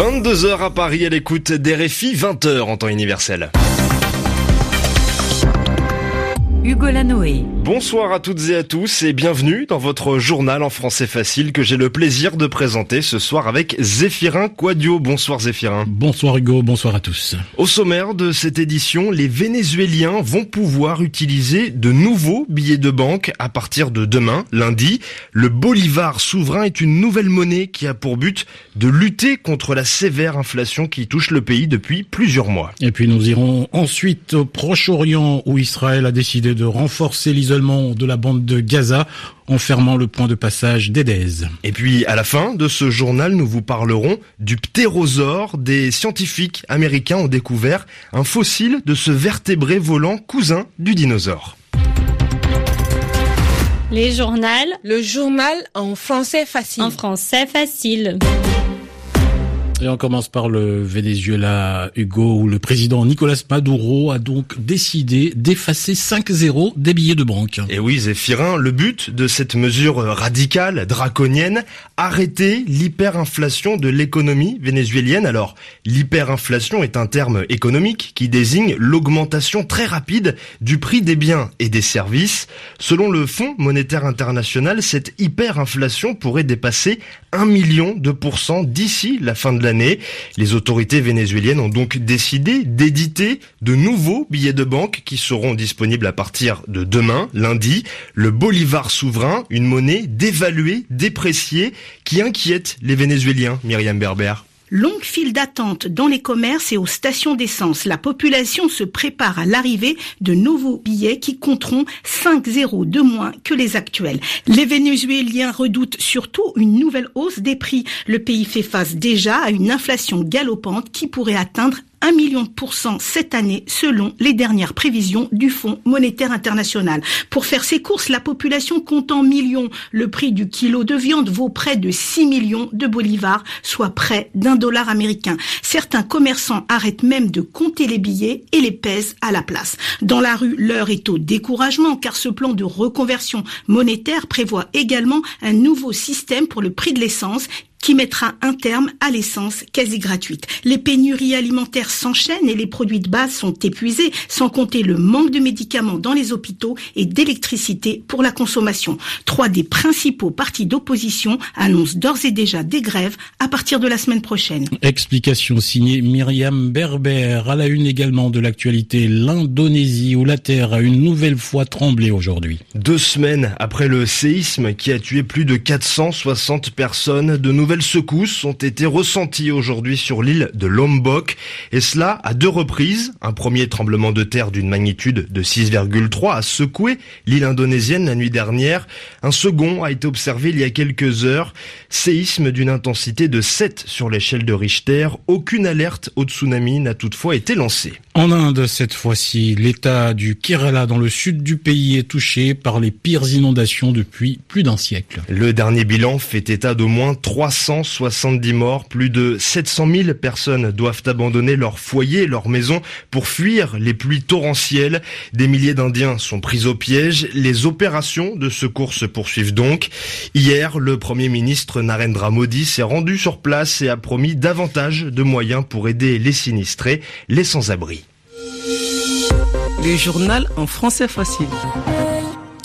22h à Paris à l'écoute des RFI, 20h en temps universel. Hugo Lanoé. Bonsoir à toutes et à tous et bienvenue dans votre journal en français facile que j'ai le plaisir de présenter ce soir avec Zéphirin Quadio. Bonsoir Zéphirin. Bonsoir Hugo, bonsoir à tous. Au sommaire de cette édition, les Vénézuéliens vont pouvoir utiliser de nouveaux billets de banque à partir de demain, lundi. Le bolivar souverain est une nouvelle monnaie qui a pour but de lutter contre la sévère inflation qui touche le pays depuis plusieurs mois. Et puis nous irons ensuite au Proche-Orient où Israël a décidé de renforcer l'isolement de la bande de Gaza en fermant le point de passage d'Edez. Et puis, à la fin de ce journal, nous vous parlerons du ptérosaure. Des scientifiques américains ont découvert un fossile de ce vertébré volant cousin du dinosaure. Les journaux. Le journal en français facile. En français facile. Et on commence par le Venezuela, Hugo, où le président Nicolas Maduro a donc décidé d'effacer 5-0 des billets de banque. Et oui, Zéphirin, le but de cette mesure radicale, draconienne, arrêter l'hyperinflation de l'économie vénézuélienne. Alors, l'hyperinflation est un terme économique qui désigne l'augmentation très rapide du prix des biens et des services. Selon le Fonds monétaire international, cette hyperinflation pourrait dépasser 1 million de pourcents d'ici la fin de l'année. Les autorités vénézuéliennes ont donc décidé d'éditer de nouveaux billets de banque qui seront disponibles à partir de demain, lundi. Le bolivar souverain, une monnaie dévaluée, dépréciée, qui inquiète les Vénézuéliens, Myriam Berber. Longue file d'attente dans les commerces et aux stations d'essence. La population se prépare à l'arrivée de nouveaux billets qui compteront 5 zéros de moins que les actuels. Les Vénézuéliens redoutent surtout une nouvelle hausse des prix. Le pays fait face déjà à une inflation galopante qui pourrait atteindre 1 million de pourcents cette année selon les dernières prévisions du Fonds monétaire international. Pour faire ses courses, la population compte en millions. Le prix du kilo de viande vaut près de 6 millions de bolivars, soit près d'un dollar américain. Certains commerçants arrêtent même de compter les billets et les pèsent à la place. Dans la rue, l'heure est au découragement car ce plan de reconversion monétaire prévoit également un nouveau système pour le prix de l'essence qui mettra un terme à l'essence quasi gratuite. Les pénuries alimentaires s'enchaînent et les produits de base sont épuisés, sans compter le manque de médicaments dans les hôpitaux et d'électricité pour la consommation. Trois des principaux partis d'opposition annoncent d'ores et déjà des grèves à partir de la semaine prochaine. Explication signée Myriam Berber. À la une également de l'actualité, l'Indonésie où la terre a une nouvelle fois tremblé aujourd'hui. Deux semaines après le séisme qui a tué plus de 460 personnes, de nouvelles nouvelles secousses ont été ressenties aujourd'hui sur l'île de Lombok, et cela à deux reprises. Un premier tremblement de terre d'une magnitude de 6,3 a secoué l'île indonésienne la nuit dernière. Un second a été observé il y a quelques heures. Séisme d'une intensité de 7 sur l'échelle de Richter. Aucune alerte au tsunami n'a toutefois été lancée. En Inde, cette fois-ci, l'état du Kerala dans le sud du pays est touché par les pires inondations depuis plus d'un siècle. Le dernier bilan fait état d'au moins 370 morts. Plus de 700 000 personnes doivent abandonner leur foyer, leur maison pour fuir les pluies torrentielles. Des milliers d'Indiens sont pris au piège. Les opérations de secours se poursuivent donc. Hier, le Premier ministre Narendra Modi s'est rendu sur place et a promis davantage de moyens pour aider les sinistrés, les sans-abri. Journal en français facile.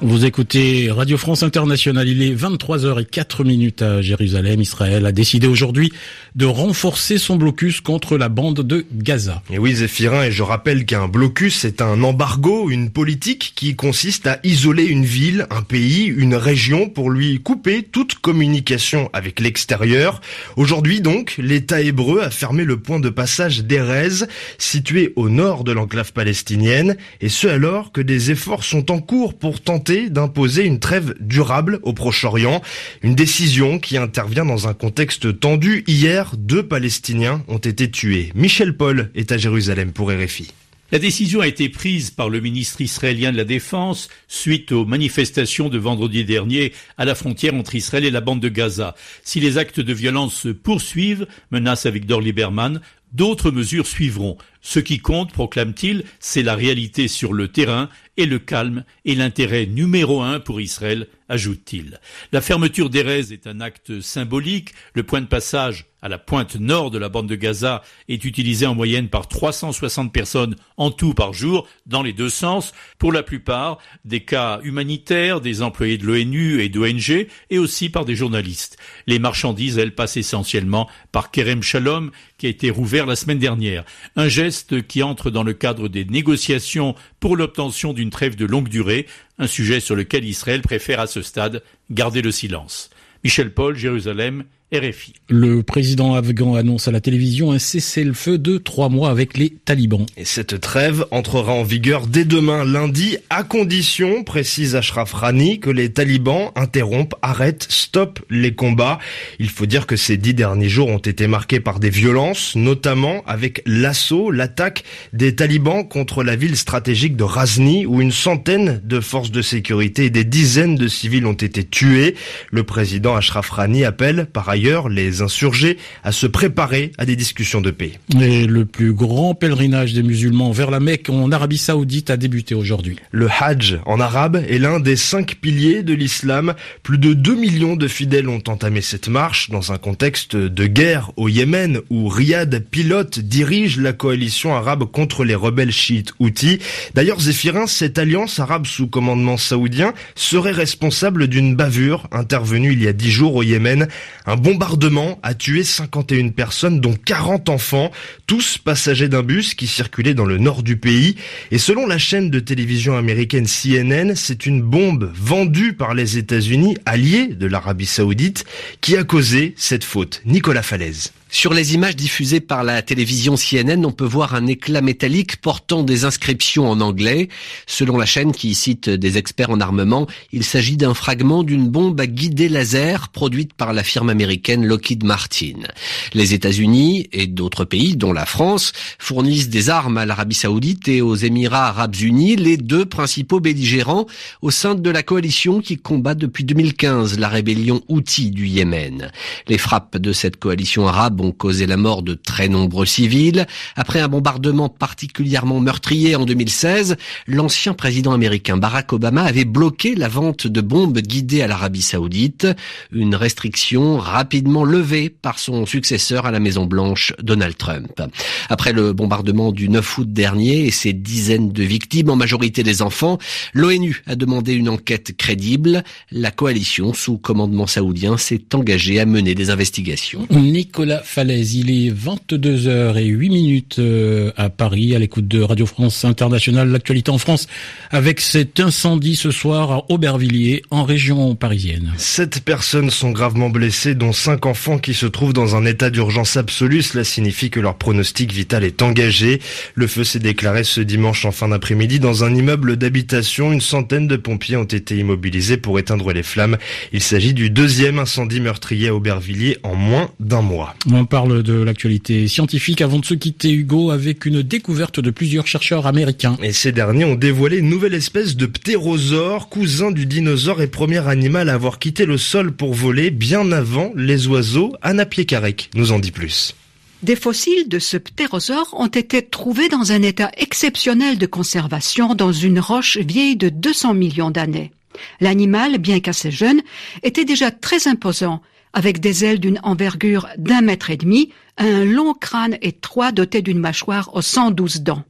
Vous écoutez Radio France Internationale, il est 23h04 minutes à Jérusalem. Israël a décidé aujourd'hui de renforcer son blocus contre la bande de Gaza. Et oui, Zéphirin, et je rappelle qu'un blocus est un embargo, une politique qui consiste à isoler une ville, un pays, une région pour lui couper toute communication avec l'extérieur. Aujourd'hui donc, l'État hébreu a fermé le point de passage d'Erez, situé au nord de l'enclave palestinienne, et ce alors que des efforts sont en cours pour tenter d'imposer une trêve durable au Proche-Orient. Une décision qui intervient dans un contexte tendu. Hier, deux Palestiniens ont été tués. Michel Paul est à Jérusalem pour RFI. La décision a été prise par le ministre israélien de la Défense suite aux manifestations de vendredi dernier à la frontière entre Israël et la bande de Gaza. Si les actes de violence se poursuivent, menace avec Dor Lieberman, D'autres mesures suivront. Ce qui compte, proclame-t-il, c'est la réalité sur le terrain et le calme et l'intérêt numéro un pour Israël, ajoute-t-il. La fermeture d'Erez est un acte symbolique. Le point de passage à la pointe nord de la bande de Gaza est utilisé en moyenne par 360 personnes en tout par jour, dans les deux sens, pour la plupart des cas humanitaires, des employés de l'ONU et d'ONG, et aussi par des journalistes. Les marchandises, elles, passent essentiellement par Kerem Shalom, qui a été rouvert la semaine dernière. Un geste qui entre dans le cadre des négociations pour l'obtention d'une trêve de longue durée, un sujet sur lequel Israël préfère à ce stade garder le silence. Michel Paul, Jérusalem, RFI. Le président afghan annonce à la télévision un cessez-le-feu de trois mois avec les talibans. Et cette trêve entrera en vigueur dès demain lundi, à condition, précise Ashraf Rani, que les talibans interrompent, arrêtent, stoppent les combats. Il faut dire que ces dix derniers jours ont été marqués par des violences, notamment avec l'assaut, l'attaque des talibans contre la ville stratégique de Razni, où une centaine de forces de sécurité et des dizaines de civils ont été tués. Le président Ashraf Rani appelle par ailleurs les insurgés à se préparer à des discussions de paix. Et le plus grand pèlerinage des musulmans vers la Mecque en Arabie Saoudite a débuté aujourd'hui. Le Hajj en arabe est l'un des cinq piliers de l'islam. Plus de 2 millions de fidèles ont entamé cette marche dans un contexte de guerre au Yémen où Riyad pilote, dirige la coalition arabe contre les rebelles chiites houthis. D'ailleurs, Zéphirin, cette alliance arabe sous commandement saoudien serait responsable d'une bavure intervenue il y a dix jours au Yémen. Un bombardement a tué 51 personnes, dont 40 enfants, tous passagers d'un bus qui circulait dans le nord du pays. Et selon la chaîne de télévision américaine CNN, c'est une bombe vendue par les États-Unis, alliés de l'Arabie saoudite, qui a causé cette faute. Nicolas Falaise. Sur les images diffusées par la télévision CNN, on peut voir un éclat métallique portant des inscriptions en anglais. Selon la chaîne qui cite des experts en armement, il s'agit d'un fragment d'une bombe à guider laser produite par la firme américaine Lockheed Martin. Les États-Unis et d'autres pays, dont la France, fournissent des armes à l'Arabie saoudite et aux Émirats arabes unis, les deux principaux belligérants au sein de la coalition qui combat depuis 2015 la rébellion Houthi du Yémen. Les frappes de cette coalition arabe ont causé la mort de très nombreux civils. Après un bombardement particulièrement meurtrier en 2016, l'ancien président américain Barack Obama avait bloqué la vente de bombes guidées à l'Arabie saoudite, une restriction rapidement levée par son successeur à la Maison Blanche, Donald Trump. Après le bombardement du 9 août dernier et ses dizaines de victimes, en majorité des enfants, l'ONU a demandé une enquête crédible. La coalition sous commandement saoudien s'est engagée à mener des investigations. Nicolas Falaise. Il est 22h08 minutes euh, à Paris, à l'écoute de Radio France Internationale, l'actualité en France, avec cet incendie ce soir à Aubervilliers, en région parisienne. Sept personnes sont gravement blessées, dont cinq enfants qui se trouvent dans un état d'urgence absolue. Cela signifie que leur pronostic vital est engagé. Le feu s'est déclaré ce dimanche en fin d'après-midi dans un immeuble d'habitation. Une centaine de pompiers ont été immobilisés pour éteindre les flammes. Il s'agit du deuxième incendie meurtrier à Aubervilliers en moins d'un mois. On parle de l'actualité scientifique avant de se quitter, Hugo, avec une découverte de plusieurs chercheurs américains. Et ces derniers ont dévoilé une nouvelle espèce de ptérosaure, cousin du dinosaure et premier animal à avoir quitté le sol pour voler bien avant les oiseaux. Anna Piekarek nous en dit plus. Des fossiles de ce ptérosaure ont été trouvés dans un état exceptionnel de conservation dans une roche vieille de 200 millions d'années. L'animal, bien qu'assez jeune, était déjà très imposant avec des ailes d'une envergure d'un mètre et demi, un long crâne étroit doté d'une mâchoire aux 112 dents.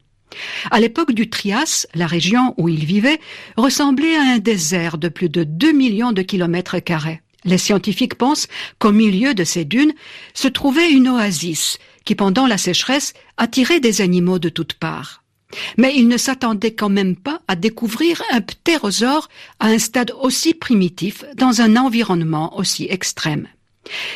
À l'époque du Trias, la région où il vivait ressemblait à un désert de plus de 2 millions de kilomètres carrés. Les scientifiques pensent qu'au milieu de ces dunes se trouvait une oasis qui, pendant la sécheresse, attirait des animaux de toutes parts. Mais ils ne s'attendaient quand même pas à découvrir un ptérosaure à un stade aussi primitif dans un environnement aussi extrême.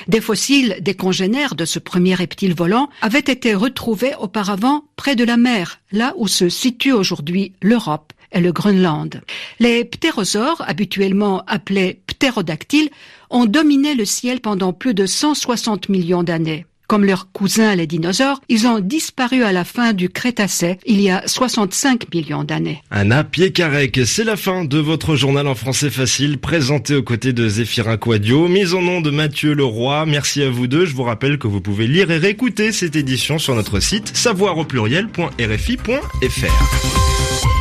Des fossiles des congénères de ce premier reptile volant avaient été retrouvés auparavant près de la mer, là où se situe aujourd'hui l'Europe et le Groenland. Les ptérosaures, habituellement appelés ptérodactyles, ont dominé le ciel pendant plus de 160 millions d'années. Comme leurs cousins les dinosaures, ils ont disparu à la fin du Crétacé, il y a 65 millions d'années. Anna Piekarek, c'est la fin de votre journal en français facile, présenté aux côtés de Zéphirin Quadio, mise au nom de Mathieu Leroy. Merci à vous deux. Je vous rappelle que vous pouvez lire et réécouter cette édition sur notre site savoir au pluriel.rfi.fr.